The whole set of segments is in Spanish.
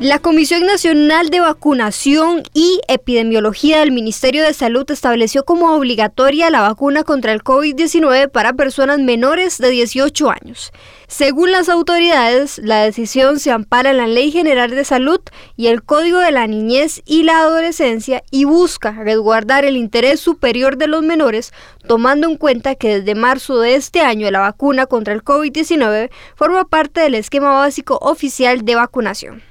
La Comisión Nacional de Vacunación y Epidemiología del Ministerio de Salud estableció como obligatoria la vacuna contra el COVID-19 para personas menores de 18 años. Según las autoridades, la decisión se ampara en la Ley General de Salud y el Código de la Niñez y la Adolescencia y busca resguardar el interés superior de los menores, tomando en cuenta que desde marzo de este año la vacuna contra el COVID-19 forma parte del esquema básico oficial de vacunación.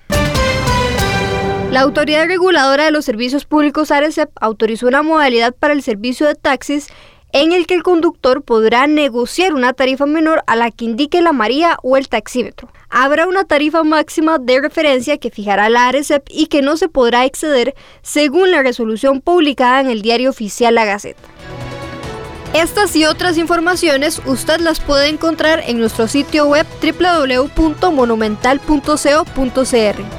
La Autoridad Reguladora de los Servicios Públicos ARECEP autorizó una modalidad para el servicio de taxis en el que el conductor podrá negociar una tarifa menor a la que indique la María o el taxímetro. Habrá una tarifa máxima de referencia que fijará la ARECEP y que no se podrá exceder según la resolución publicada en el diario oficial La Gaceta. Estas y otras informaciones usted las puede encontrar en nuestro sitio web www.monumental.co.cr.